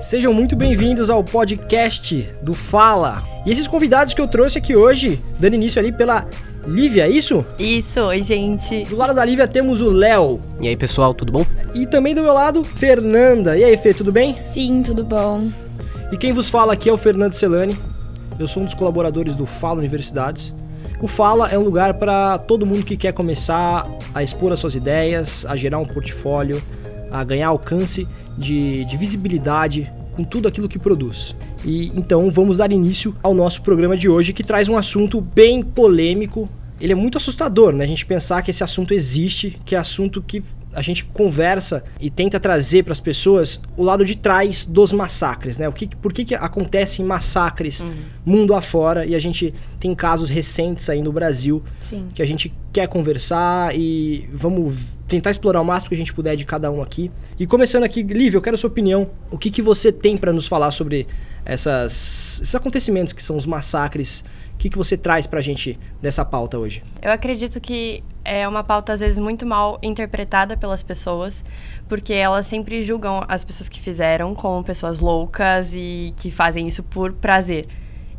Sejam muito bem-vindos ao podcast do Fala. E esses convidados que eu trouxe aqui hoje, dando início ali pela Lívia, é isso? Isso, oi, gente. Do lado da Lívia temos o Léo. E aí, pessoal, tudo bom? E também do meu lado, Fernanda. E aí, Fê, tudo bem? Sim, tudo bom. E quem vos fala aqui é o Fernando Celani. Eu sou um dos colaboradores do Fala Universidades. O Fala é um lugar para todo mundo que quer começar a expor as suas ideias, a gerar um portfólio, a ganhar alcance de, de visibilidade com tudo aquilo que produz. E então vamos dar início ao nosso programa de hoje que traz um assunto bem polêmico. Ele é muito assustador, né? A gente pensar que esse assunto existe, que é assunto que a gente conversa e tenta trazer para as pessoas o lado de trás dos massacres, né? O que, por que, que acontecem massacres uhum. mundo afora e a gente tem casos recentes aí no Brasil Sim. que a gente quer conversar e vamos tentar explorar o máximo que a gente puder de cada um aqui. E começando aqui, Lívia, eu quero a sua opinião. O que, que você tem para nos falar sobre essas, esses acontecimentos que são os massacres que, que você traz para a gente dessa pauta hoje? Eu acredito que é uma pauta, às vezes, muito mal interpretada pelas pessoas, porque elas sempre julgam as pessoas que fizeram como pessoas loucas e que fazem isso por prazer.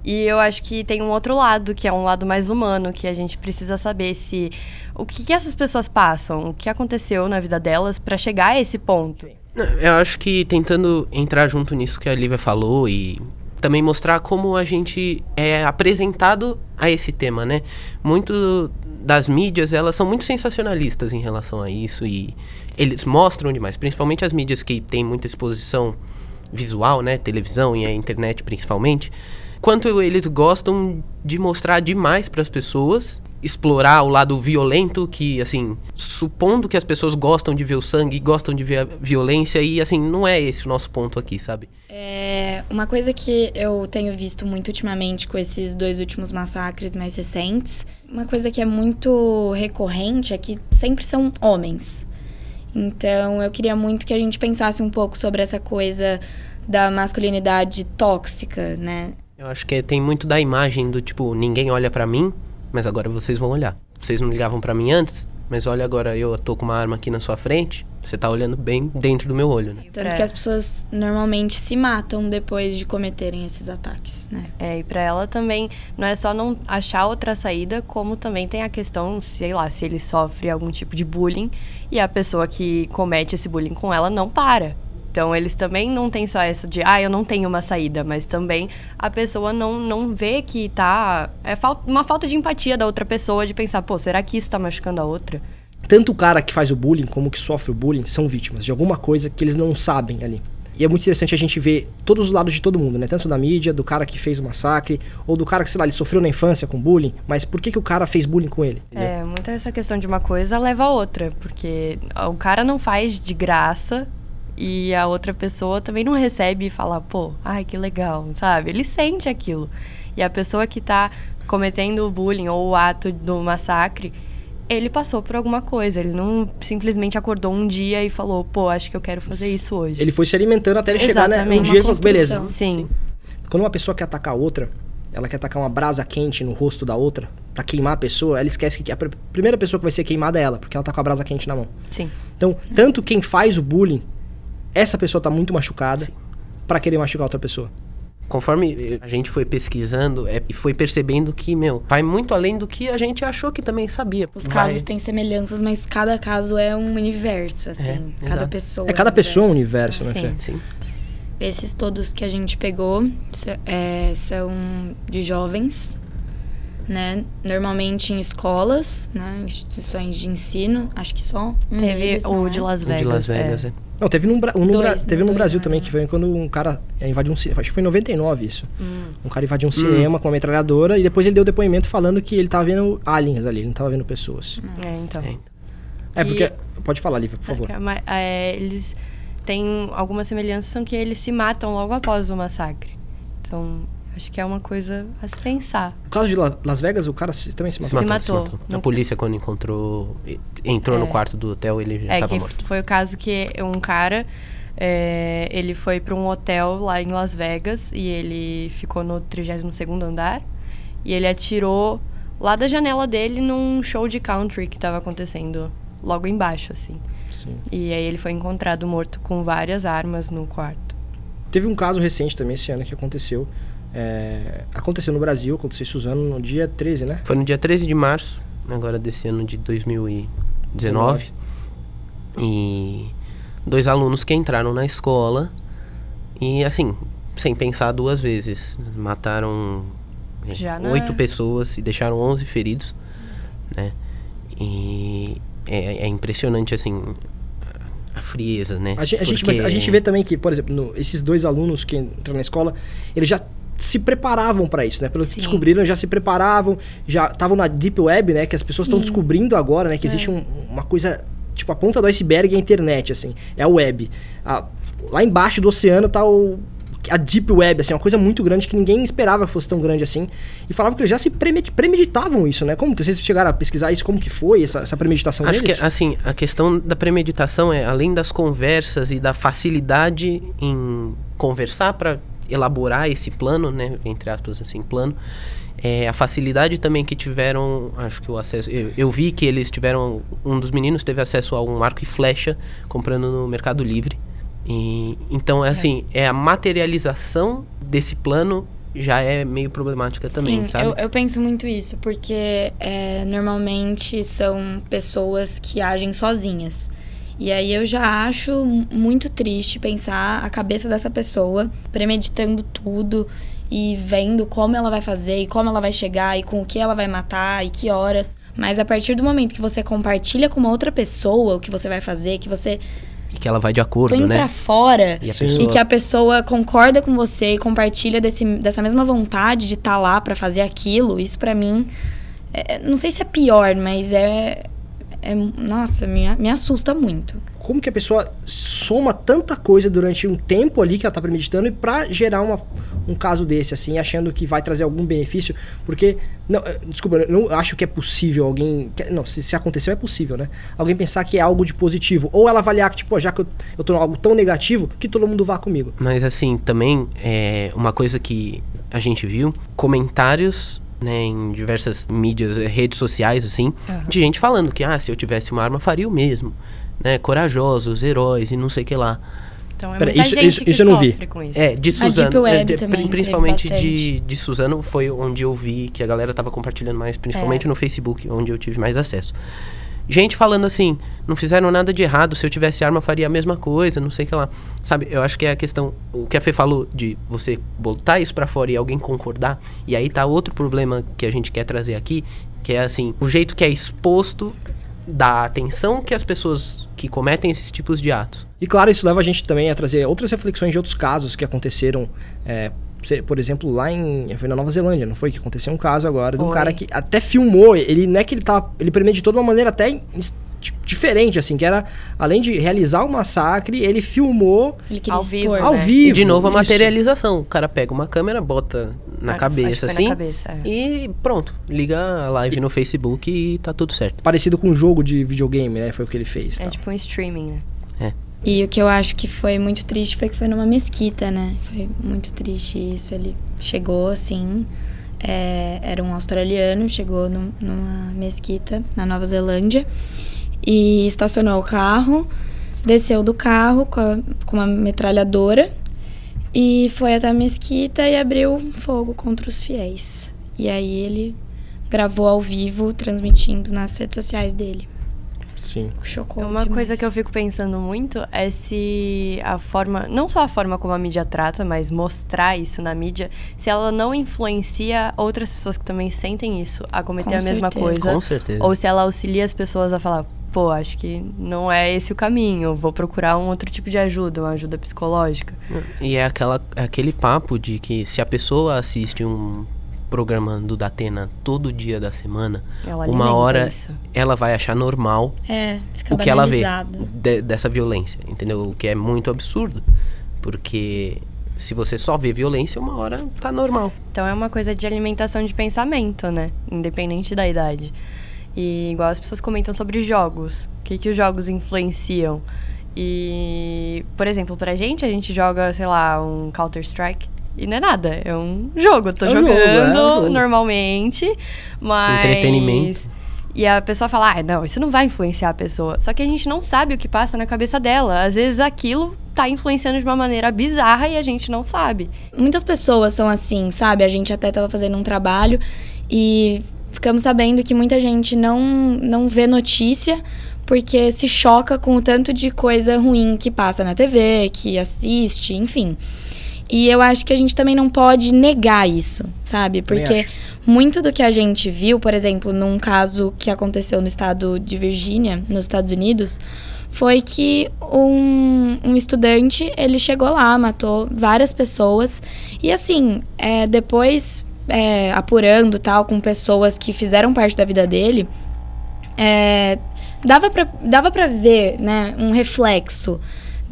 E eu acho que tem um outro lado, que é um lado mais humano, que a gente precisa saber se o que, que essas pessoas passam, o que aconteceu na vida delas para chegar a esse ponto. Eu acho que tentando entrar junto nisso que a Lívia falou e também mostrar como a gente é apresentado a esse tema, né? Muito das mídias, elas são muito sensacionalistas em relação a isso e eles mostram demais, principalmente as mídias que têm muita exposição visual, né, televisão e a internet principalmente, quanto eles gostam de mostrar demais para as pessoas explorar o lado violento que, assim, supondo que as pessoas gostam de ver o sangue, gostam de ver a violência e, assim, não é esse o nosso ponto aqui, sabe? É, uma coisa que eu tenho visto muito ultimamente com esses dois últimos massacres mais recentes, uma coisa que é muito recorrente é que sempre são homens. Então, eu queria muito que a gente pensasse um pouco sobre essa coisa da masculinidade tóxica, né? Eu acho que tem muito da imagem do tipo, ninguém olha para mim, mas agora vocês vão olhar. Vocês não ligavam para mim antes, mas olha agora eu tô com uma arma aqui na sua frente, você tá olhando bem dentro do meu olho, né? Tanto é. que as pessoas normalmente se matam depois de cometerem esses ataques, né? É, e para ela também não é só não achar outra saída, como também tem a questão, sei lá, se ele sofre algum tipo de bullying e a pessoa que comete esse bullying com ela não para. Então, eles também não têm só essa de, ah, eu não tenho uma saída, mas também a pessoa não, não vê que tá. É uma falta de empatia da outra pessoa de pensar, pô, será que isso tá machucando a outra? Tanto o cara que faz o bullying como o que sofre o bullying são vítimas de alguma coisa que eles não sabem ali. E é muito interessante a gente ver todos os lados de todo mundo, né? Tanto da mídia, do cara que fez o massacre, ou do cara que, sei lá, ele sofreu na infância com bullying, mas por que, que o cara fez bullying com ele? É, muita essa questão de uma coisa leva a outra, porque o cara não faz de graça e a outra pessoa também não recebe e fala, pô, ai que legal, sabe? Ele sente aquilo. E a pessoa que tá cometendo o bullying ou o ato do massacre, ele passou por alguma coisa. Ele não simplesmente acordou um dia e falou, pô, acho que eu quero fazer isso hoje. Ele foi se alimentando até ele chegar, né? Um dia, beleza. Sim. Sim. Quando uma pessoa quer atacar a outra, ela quer atacar uma brasa quente no rosto da outra para queimar a pessoa, ela esquece que a primeira pessoa que vai ser queimada é ela, porque ela tá com a brasa quente na mão. Sim. Então, tanto quem faz o bullying essa pessoa tá muito machucada para querer machucar outra pessoa. Conforme a gente foi pesquisando é, e foi percebendo que, meu, vai muito além do que a gente achou que também sabia. Os vai. casos têm semelhanças, mas cada caso é um universo, assim. É, cada exato. pessoa. É cada é um pessoa universo. um universo, né, Sim. Sim. Esses todos que a gente pegou é, são de jovens, né? Normalmente em escolas, né? Instituições de ensino, acho que só. Um Teve deles, o de Las Vegas. O de Las Vegas, é. é. Não, teve, num, um no, dois, teve no dois, Brasil né? também, que foi quando um cara invadiu um cinema. Acho que foi em 99 isso. Hum. Um cara invadiu um hum. cinema com uma metralhadora e depois ele deu depoimento falando que ele tava vendo aliens ali, ele não tava vendo pessoas. É, então. É, é porque. E... Pode falar, Lívia, por favor. É, eles têm algumas semelhanças, são que eles se matam logo após o massacre. Então, Acho que é uma coisa a se pensar. No caso de Las Vegas, o cara também se matou. Se matou. Se matou. A polícia, quando encontrou, entrou é. no quarto do hotel, ele já estava é, morto. Foi o caso que um cara, é, ele foi para um hotel lá em Las Vegas e ele ficou no 32º andar e ele atirou lá da janela dele num show de country que estava acontecendo logo embaixo, assim. Sim. E aí ele foi encontrado morto com várias armas no quarto. Teve um caso recente também esse ano que aconteceu. É, aconteceu no Brasil, aconteceu em Suzano no dia 13, né? Foi no dia 13 de março, agora desse ano de 2019. E dois alunos que entraram na escola e, assim, sem pensar duas vezes, mataram Já na- oito pessoas e deixaram 11 feridos, né? E é, é impressionante, assim, a frieza, né? A, gen- a gente, mas a Porque- gente vê também que, por exemplo, no- esses dois alunos que entraram na escola, eles já se preparavam para isso, né? Pelo que Sim. descobriram, já se preparavam, já estavam na deep web, né? Que as pessoas estão descobrindo agora, né? Que existe um- uma coisa tipo a ponta do iceberg é a internet, assim, é a web. A- lá embaixo do oceano tá o a deep web, assim, uma coisa muito grande que ninguém esperava que fosse tão grande assim. E falavam que eles já se premedi- premeditavam isso, né? Como que vocês chegaram a pesquisar isso? Como que foi essa, essa premeditação Acho deles? que, assim, a questão da premeditação é, além das conversas e da facilidade em conversar para elaborar esse plano, né, entre aspas, assim, plano, é a facilidade também que tiveram, acho que o acesso, eu, eu vi que eles tiveram, um dos meninos teve acesso a um arco e flecha comprando no Mercado Livre. E, então, é assim, é a materialização desse plano já é meio problemática também, Sim, sabe? Eu, eu penso muito isso, porque é, normalmente são pessoas que agem sozinhas. E aí eu já acho mu- muito triste pensar a cabeça dessa pessoa premeditando tudo e vendo como ela vai fazer e como ela vai chegar e com o que ela vai matar e que horas. Mas a partir do momento que você compartilha com uma outra pessoa o que você vai fazer, que você E que ela vai de acordo, põe né? pra fora E pessoa... e que a pessoa concorda com você e compartilha desse, dessa mesma vontade de estar lá pra fazer aquilo, isso pra mim, é- não sei se é pior, mas é. É nossa, me, me assusta muito. como que a pessoa soma tanta coisa durante um tempo ali que ela tá premeditando e pra gerar uma, um caso desse, assim, achando que vai trazer algum benefício, porque, não, eh, desculpa, eu não acho que é possível alguém, que- não, se, se aconteceu é possível, né? Alguém pensar que é algo de positivo, ou ela avaliar que, tipo, "Pô, já que eu, eu tô em algo tão negativo, que todo mundo vá comigo. Mas assim, também é uma coisa que a gente viu, comentários, né, em diversas mídias, eh, redes sociais, assim, Aham. de gente falando que, ah, se eu tivesse uma arma, faria o mesmo, né, corajosos, heróis e não sei o que lá. Então é Pera, muita isso- gente isso- que isso eu não vi. isso. É, de Suzano, é, de- também principalmente de, de Suzano foi onde eu vi que a galera tava compartilhando mais, principalmente É. no Facebook, onde eu tive mais acesso. Gente falando assim, não fizeram nada de errado, se eu tivesse arma faria a mesma coisa, não sei o que lá. Sabe, eu acho que é a questão, o que a Fê falou de você botar isso pra fora e alguém concordar, e aí tá outro problema que a gente quer trazer aqui, que é assim, o jeito que é exposto da atenção que as pessoas que cometem esses tipos de atos. E claro, isso leva a gente também a trazer outras reflexões de outros casos que aconteceram, é, por exemplo, lá em foi na Nova Zelândia, não foi? Que aconteceu um caso agora de um Foi. cara que até filmou, ele não é que ele tá, ele premeditou de uma maneira até diferente, assim, que era, além de realizar o massacre, ele filmou Ele queria Ao vivo, expor. ao né? vivo. E de novo a isso. materialização. O cara pega uma câmera, bota na cabeça assim na cabeça, é. e pronto. Liga a live no Facebook e tá tudo certo. Parecido com um jogo de videogame, né? Foi o que ele fez. É tal. tipo um streaming, né? E o que eu acho que foi muito triste foi que foi numa mesquita, né? Foi muito triste isso. Ele chegou assim, é, era um australiano, chegou num- numa mesquita na Nova Zelândia e estacionou o carro, desceu do carro com, a- com uma metralhadora e foi até a mesquita e abriu fogo contra os fiéis. E aí ele gravou ao vivo, transmitindo nas redes sociais dele. Sim. Chocou. Uma demais. coisa que eu fico pensando muito é se a forma, não só a forma como a mídia trata, mas mostrar isso na mídia, se ela não influencia outras pessoas que também sentem isso a cometer Com a mesma certeza. coisa. Com certeza. Ou se ela auxilia as pessoas a falar, pô, acho que não é esse o caminho, vou procurar um outro tipo de ajuda, uma ajuda psicológica. E é aquela, aquele papo de que se a pessoa assiste um programa do Datena todo dia da semana, Ela uma hora isso. ela vai achar normal É, o que ela vê de- dessa violência, entendeu? O que é muito absurdo. Porque se você só vê violência, uma hora tá normal. Então é uma coisa de alimentação de pensamento, né? Independente da idade. E igual as pessoas comentam sobre jogos. O que, que os jogos influenciam? E, por exemplo, pra gente, a gente joga, sei lá, um Counter-Strike. E não é nada, é um jogo. Eu tô É um jogo, jogando é um jogo. normalmente, mas. Entretenimento. E a pessoa fala, ah, não, isso não vai influenciar a pessoa. Só que a gente não sabe o que passa na cabeça dela. Às vezes aquilo tá influenciando de uma maneira bizarra e a gente não sabe. Muitas pessoas são assim, sabe? A gente até tava fazendo um trabalho e ficamos sabendo que muita gente não, não vê notícia porque se choca com o tanto de coisa ruim que passa na TV, que assiste, enfim. E eu acho que a gente também não pode negar isso, sabe? Porque muito do que a gente viu, por exemplo, num caso que aconteceu no estado de Virgínia, nos Estados Unidos, foi que um, um estudante, ele chegou lá, matou várias pessoas. E assim, é, depois, é, apurando tal, com pessoas que fizeram parte da vida dele, é, dava, pra, dava pra ver, né, um reflexo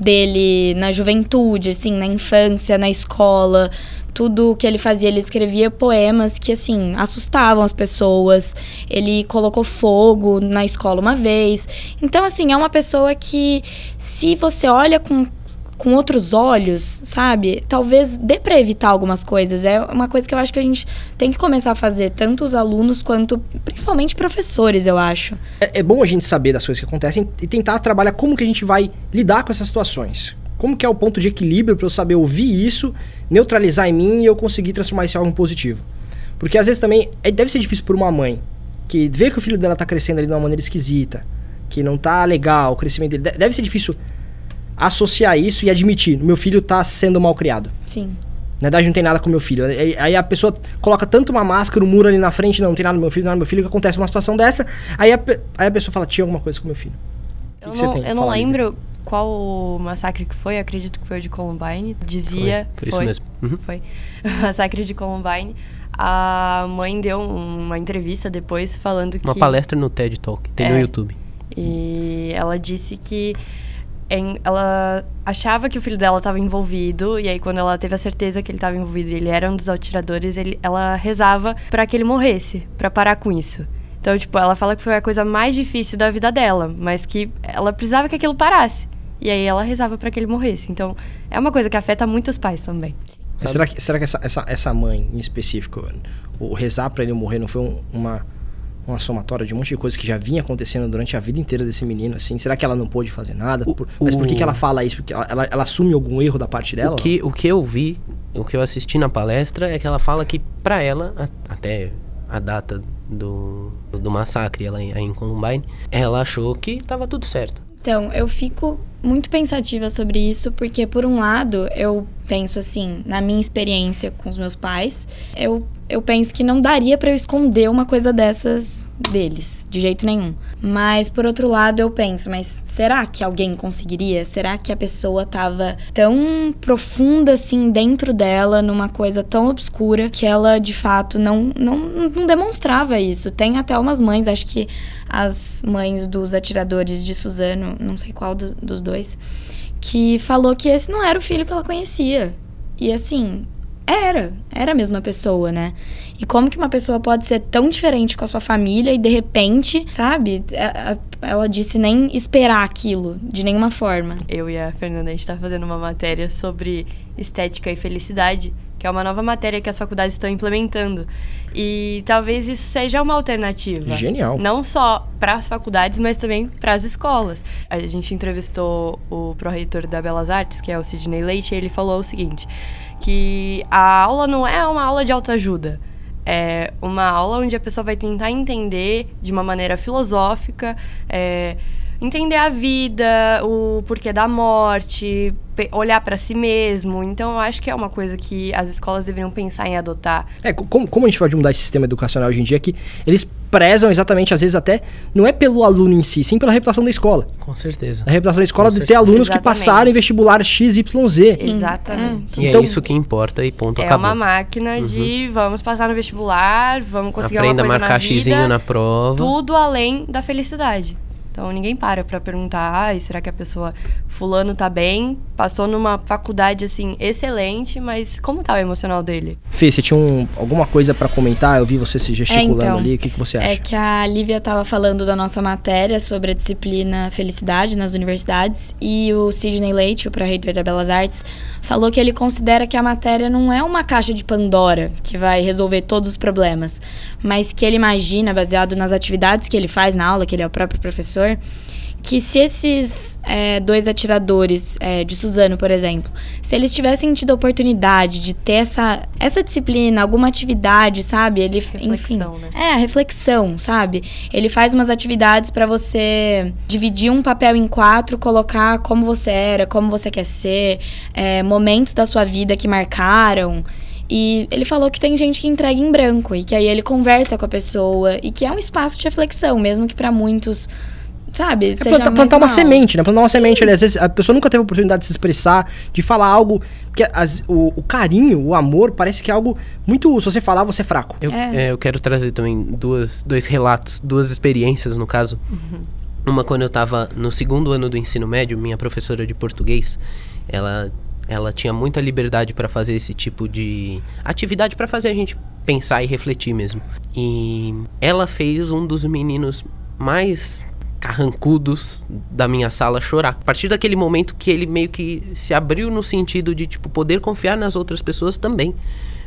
dele na juventude, assim, na infância, na escola, tudo que ele fazia, ele escrevia poemas que, assim, assustavam as pessoas. Ele colocou fogo na escola uma vez. Então, assim, é uma pessoa que, se você olha com com outros olhos, sabe? Talvez dê para evitar algumas coisas. É uma coisa que eu acho que a gente tem que começar a fazer, tanto os alunos quanto principalmente professores, eu acho. É, é bom a gente saber das coisas que acontecem e tentar trabalhar como que a gente vai lidar com essas situações. Como que é o ponto de equilíbrio para eu saber ouvir isso, neutralizar em mim e eu conseguir transformar isso em algo positivo. Porque às vezes também é, deve ser difícil para uma mãe que vê que o filho dela tá crescendo ali de uma maneira esquisita, que não tá legal, o crescimento dele. Deve ser difícil associar isso e admitir, meu filho tá sendo mal criado. Sim. Na verdade, não tem nada com meu filho. Aí a pessoa coloca tanto uma máscara, um muro ali na frente, não, não tem nada com meu filho, nada com meu filho, que acontece uma situação dessa. Aí a, aí a pessoa fala, tinha alguma coisa com meu filho. Eu que não, eu não lembro qual massacre que foi, acredito que foi o de Columbine. Dizia. Foi, foi, foi. isso mesmo. Uhum. Foi. O massacre de Columbine. A mãe deu uma entrevista depois falando que. Uma palestra no TED Talk, tem é, no YouTube. E ela disse que ela achava que o filho dela estava envolvido e aí quando ela teve a certeza que ele estava envolvido e ele era um dos atiradores, ele, ela rezava para que ele morresse, para parar com isso. Então, tipo, ela fala que foi a coisa mais difícil da vida dela, mas que ela precisava que aquilo parasse. E aí ela rezava para que ele morresse. Então, é uma coisa que afeta muitos pais também. Será que, será que essa, essa, essa mãe em específico, o rezar para ele morrer não foi um, uma uma somatória de um monte de coisas que já vinha acontecendo durante a vida inteira desse menino, assim. Será que ela não pôde fazer nada? Por, mas por que, que ela fala isso? Porque ela, ela, ela, assume algum erro da parte dela? O que, o que eu vi, o que eu assisti na palestra é que ela fala que para ela, a, até a data do, do massacre ela em, em Columbine, ela achou que estava tudo certo. Então, eu fico muito pensativa sobre isso, porque por um lado, eu penso assim, na minha experiência com os meus pais, eu eu penso que não daria para eu esconder uma coisa dessas deles, de jeito nenhum. Mas por outro lado, eu penso, mas será que alguém conseguiria? Será que a pessoa tava tão profunda assim dentro dela, numa coisa tão obscura, que ela de fato não, não, não demonstrava isso? Tem até umas mães, acho que as mães dos atiradores de Suzano, não sei qual do, dos dois, que falou que esse não era o filho que ela conhecia. E assim, era, era a mesma pessoa, né? E como que uma pessoa pode ser tão diferente com a sua família e de repente, sabe? É, ela disse nem esperar aquilo, de nenhuma forma. Eu e a Fernanda, a gente tá fazendo uma matéria sobre estética e felicidade, que é uma nova matéria que as faculdades estão implementando. E talvez isso seja uma alternativa. Genial. Não só para as faculdades, mas também para as escolas. A gente entrevistou o pró-reitor da Belas Artes, que é o Sidney Leite, e ele falou o seguinte: que a aula não é uma aula de autoajuda. É uma aula onde a pessoa vai tentar entender de uma maneira filosófica, é, entender a vida, o porquê da morte, olhar para si mesmo. Então, eu acho que é uma coisa que as escolas deveriam pensar em adotar. É, como, como a gente pode mudar esse sistema educacional hoje em dia que eles prezam exatamente, às vezes até, não é pelo aluno em si, sim pela reputação da escola. Com certeza. A reputação da escola Com de certeza. ter alunos exatamente. que passaram em vestibular XYZ. Exatamente. É. E é então, é isso que importa e ponto, é acabou. É uma máquina uhum. de vamos passar no vestibular, vamos conseguir Aprenda uma coisa a marcar na vida, na prova. Tudo além da felicidade. Então ninguém para pra perguntar, ai, será que a pessoa fulano tá bem? Passou numa faculdade assim excelente, mas como tá o emocional dele? Fê, você tinha um, alguma coisa pra comentar? Eu vi você se gesticulando É, então, ali. O que, que você acha? É que a Lívia estava falando da nossa matéria sobre a disciplina Felicidade nas universidades e o Sidney Leite, o pró-reitor da Belas Artes, falou que ele considera que a matéria não é uma caixa de Pandora que vai resolver todos os problemas, mas que ele imagina, baseado nas atividades que ele faz na aula, que ele é o próprio professor, que se esses é, dois atiradores é, de Suzano, por exemplo, se eles tivessem tido a oportunidade de ter essa, essa disciplina, alguma atividade, sabe? Ele, Reflexão, enfim, né? É, a reflexão, sabe? Ele faz umas atividades pra você dividir um papel em quatro, colocar como você era, como você quer ser, é, momentos da sua vida que marcaram. E ele falou que tem gente que entrega em branco e que aí ele conversa com a pessoa e que é um espaço de reflexão, mesmo que pra muitos, sabe, É seja plantar, uma mal. semente, né? Plantar uma semente ali. Às vezes a pessoa nunca teve a oportunidade de se expressar, de falar algo. Porque as- o, o carinho, o amor, parece que é algo muito. Se você falar, você é fraco. Eu, É. é, eu quero trazer também duas, dois relatos, duas experiências no caso. Uma quando eu tava no segundo ano do ensino médio, minha professora de português, ela, ela tinha muita liberdade para fazer esse tipo de atividade para fazer a gente pensar e refletir mesmo. E ela fez um dos meninos mais carrancudos da minha sala chorar. A partir daquele momento que ele meio que se abriu no sentido de tipo poder confiar nas outras pessoas também.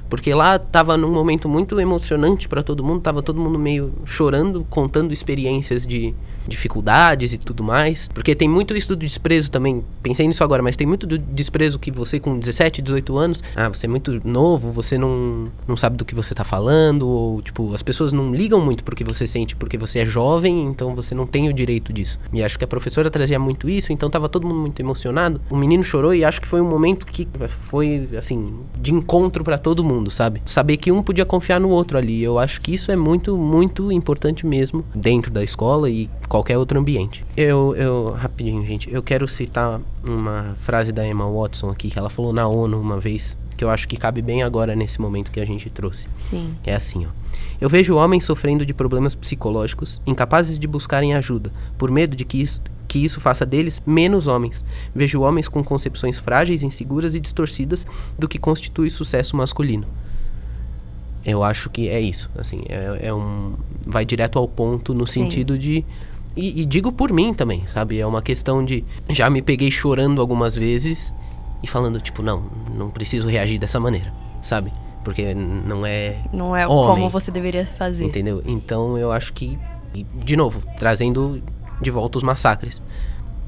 Porque lá tava num momento muito emocionante para todo mundo, tava todo mundo meio chorando, contando experiências de dificuldades e tudo mais. Porque tem muito isso do desprezo também, pensei nisso agora, mas tem muito do desprezo que você com 17, 18 anos, ah, você é muito novo, você não, não sabe do que você tá falando, ou tipo, as pessoas não ligam muito pro que você sente porque você é jovem, então você não tem o direito disso. E acho que a professora trazia muito isso, então tava todo mundo muito emocionado. O menino chorou e acho que foi um momento que foi, assim, de encontro pra todo mundo, sabe? Saber que um podia confiar no outro ali. Eu acho que isso é muito, muito importante mesmo dentro da escola e qualquer outro ambiente. Eu, eu, rapidinho, gente, eu quero citar uma frase da Emma Watson aqui, que ela falou na ONU uma vez, que eu acho que cabe bem agora nesse momento que a gente trouxe. Sim. É assim, ó. Eu vejo homens sofrendo de problemas psicológicos, incapazes de buscarem ajuda, por medo de que isso, que isso faça deles menos homens. Vejo homens com concepções frágeis, inseguras e distorcidas do que constitui sucesso masculino. Eu acho que é isso, assim, é, é um... vai direto ao ponto no Sim. sentido de... E, e digo por mim também, sabe? É uma questão de... Já me peguei chorando algumas vezes e falando, tipo, não, não preciso reagir dessa maneira, sabe? Porque não é Não é Homem. como você deveria fazer. Entendeu? Então eu acho que, de novo, trazendo de volta os massacres.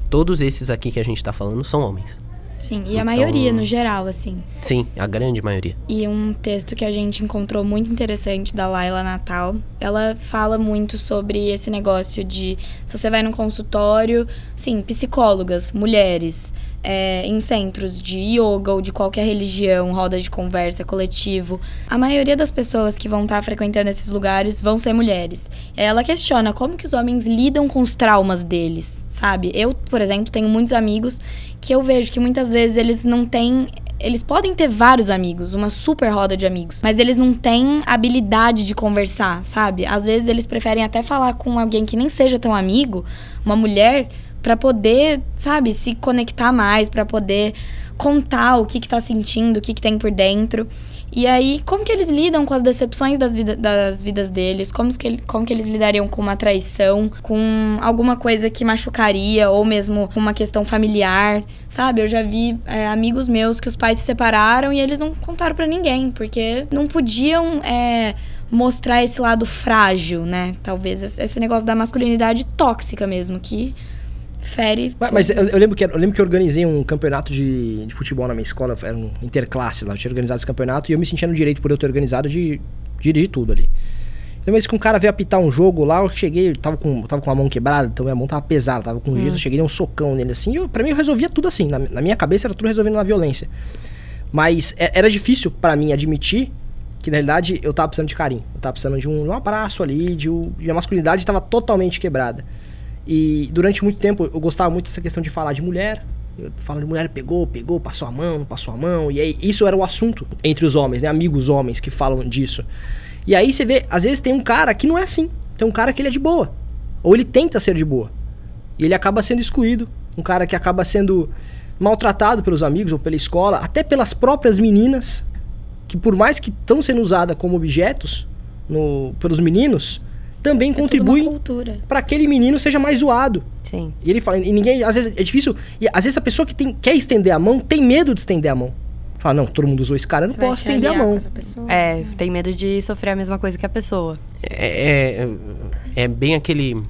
Todos esses aqui que a gente tá falando são homens. Sim, e Então- a maioria, no geral, assim. Sim, a grande maioria. E um texto que a gente encontrou muito interessante da Laila Natal. Ela fala muito sobre esse negócio de se você vai num consultório, sim, psicólogas, mulheres, é, em centros de yoga ou de qualquer religião, roda de conversa, coletivo. A maioria das pessoas que vão estar frequentando esses lugares vão ser mulheres. Ela questiona como que os homens lidam com os traumas deles, sabe? Eu, por exemplo, tenho muitos amigos que eu vejo que muitas vezes eles não têm eles podem ter vários amigos, uma super roda de amigos, mas eles não têm habilidade de conversar, sabe? Às vezes eles preferem até falar com alguém que nem seja tão amigo, uma mulher, pra poder, sabe, se conectar mais, pra poder contar o que que tá sentindo, o que que tem por dentro. E aí, como que eles lidam com as decepções das, vida, das vidas deles? Como que, como que eles lidariam com uma traição, com alguma coisa que machucaria, ou mesmo uma questão familiar, sabe? Eu já vi é, amigos meus que os pais se separaram e eles não contaram pra ninguém, porque não podiam é, mostrar esse lado frágil, né? Talvez esse negócio da masculinidade tóxica mesmo, que fere. Mas, mas eu, eu lembro que, eu lembro que eu organizei um campeonato de, de futebol na minha escola, era um interclasse lá, eu tinha organizado esse campeonato e eu me sentia no direito por eu ter organizado de dirigir tudo ali. Então, mas que um cara veio apitar um jogo lá, eu cheguei, eu tava com, tava com a mão quebrada, então minha mão tava pesada, tava com gesso, eu cheguei dei um socão nele assim, e eu, pra mim eu resolvia tudo assim, na, na minha cabeça era tudo resolvendo na violência. Mas é- era difícil pra mim admitir que na realidade eu tava precisando de carinho, eu tava precisando de um, de um abraço ali, de, um- e a masculinidade tava totalmente quebrada. E durante muito tempo eu gostava muito dessa questão de falar de mulher. Eu falo de mulher, pegou, pegou, passou a mão, não passou a mão. E aí, isso era o assunto entre os homens, né? Amigos homens que falam disso. E aí você vê, às vezes tem um cara que não é assim. Tem um cara que ele é de boa. Ou ele tenta ser de boa. E ele acaba sendo excluído. Um cara que acaba sendo maltratado pelos amigos ou pela escola, até pelas próprias meninas, que por mais que estão sendo usadas como objetos no, pelos meninos, também É contribuem para aquele menino seja mais zoado. Sim. E ele fala, e ninguém, às vezes é difícil, e às vezes a pessoa que tem, quer estender a mão tem medo de estender a mão. Fala, não, todo mundo usou esse cara, eu não Você posso estender a mão. É, tem medo de sofrer a mesma coisa que a pessoa. É, é, é bem aquele,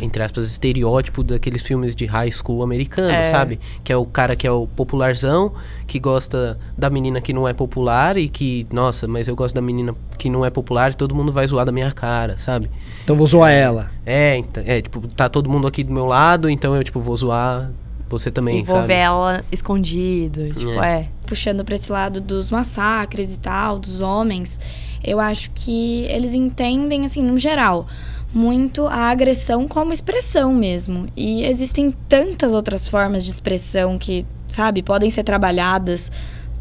entre aspas, estereótipo daqueles filmes de high school americano, É. sabe? Que é o cara que é o popularzão, que gosta da menina que não é popular e que, nossa, mas eu gosto da menina que não é popular e todo mundo vai zoar da minha cara, sabe? Então vou zoar ela. É, ent- é, tipo, tá todo mundo aqui do meu lado, então eu, tipo, vou zoar você também, e vou sabe? ver ela escondido. Tipo, é. Puxando para esse lado dos massacres e tal, dos homens, eu acho que eles entendem, assim, no geral, muito a agressão como expressão mesmo. E existem tantas outras formas de expressão que, sabe, podem ser trabalhadas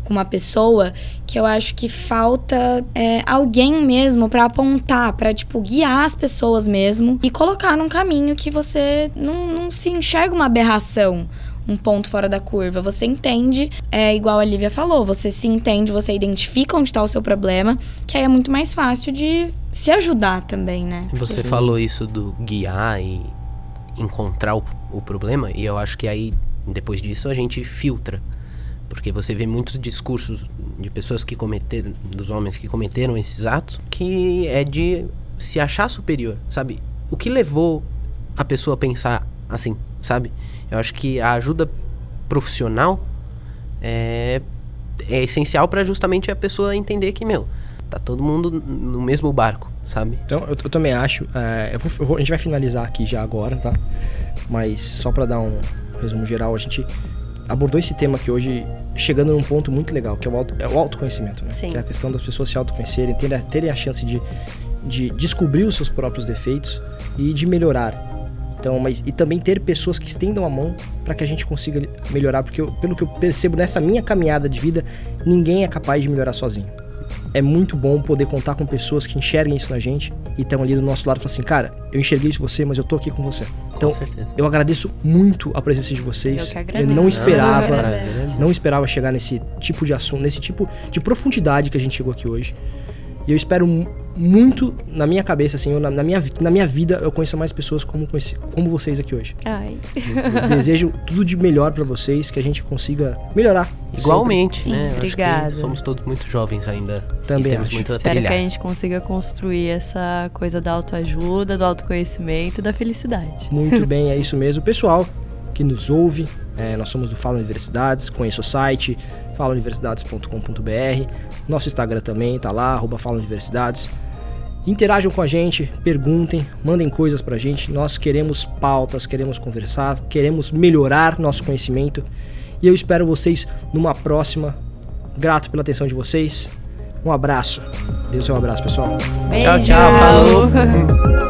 com uma pessoa que eu acho que falta é, alguém mesmo para apontar, para tipo guiar as pessoas mesmo e colocar num caminho que você não, não se enxerga uma aberração, um ponto fora da curva. Você entende, é igual a Lívia falou, você se entende, você identifica onde está o seu problema, que aí é muito mais fácil de se ajudar também, né? Você Sim. falou isso do guiar e encontrar o, o problema, e eu acho que aí, depois disso, a gente filtra. Porque você vê muitos discursos de pessoas que cometeram, dos homens que cometeram esses atos, que é de se achar superior, sabe? O que levou a pessoa a pensar assim, sabe? Eu acho que a ajuda profissional é, é essencial para justamente a pessoa entender que, meu, tá todo mundo no mesmo barco, sabe? Então, eu, eu também acho. é, eu vou- eu vou- a gente vai finalizar aqui já agora, tá? Mas só pra dar um resumo geral, a gente abordou esse tema aqui hoje chegando num ponto muito legal, que é o, auto, é o autoconhecimento, né? Sim. Que é a questão das pessoas se autoconhecerem, terem, a- terem a chance de, de descobrir os seus próprios defeitos e de melhorar. Então, mas e também ter pessoas que estendam a mão para que a gente consiga melhorar, porque eu- pelo que eu percebo nessa minha caminhada de vida, ninguém é capaz de melhorar sozinho. É muito bom poder contar com pessoas que enxerguem isso na gente e estão ali do nosso lado e falam assim, cara, eu enxerguei isso em você, mas eu tô aqui com você. Então, Com certeza. eu agradeço muito a presença de vocês. Eu que agradeço. não esperava, Eu não esperava chegar nesse tipo de assunto, nesse tipo de profundidade que a gente chegou aqui hoje. E eu espero muito na minha cabeça, assim, eu, na, na minha, na minha vida, eu conheça mais pessoas como, conheci- como vocês aqui hoje. Ai. Eu desejo tudo de melhor pra vocês, que a gente consiga melhorar. Igualmente, Sim, né? Eu acho que obrigada. somos todos muito jovens ainda. Também e temos acho. muito a Espero que a gente consiga construir essa coisa da autoajuda, do autoconhecimento e da felicidade. Muito bem, é isso mesmo. Pessoal que nos ouve, é, nós somos do Fala Universidades, conheça o site, falauniversidades.com.br. Nosso Instagram também tá lá, arroba Fala Universidades. Interajam com a gente, perguntem, mandem coisas pra gente. Nós queremos pautas, queremos conversar, queremos melhorar nosso conhecimento. E eu espero vocês numa próxima. Grato pela atenção de vocês. Um abraço. Deus é um abraço, pessoal. Beijo! tchau, falou.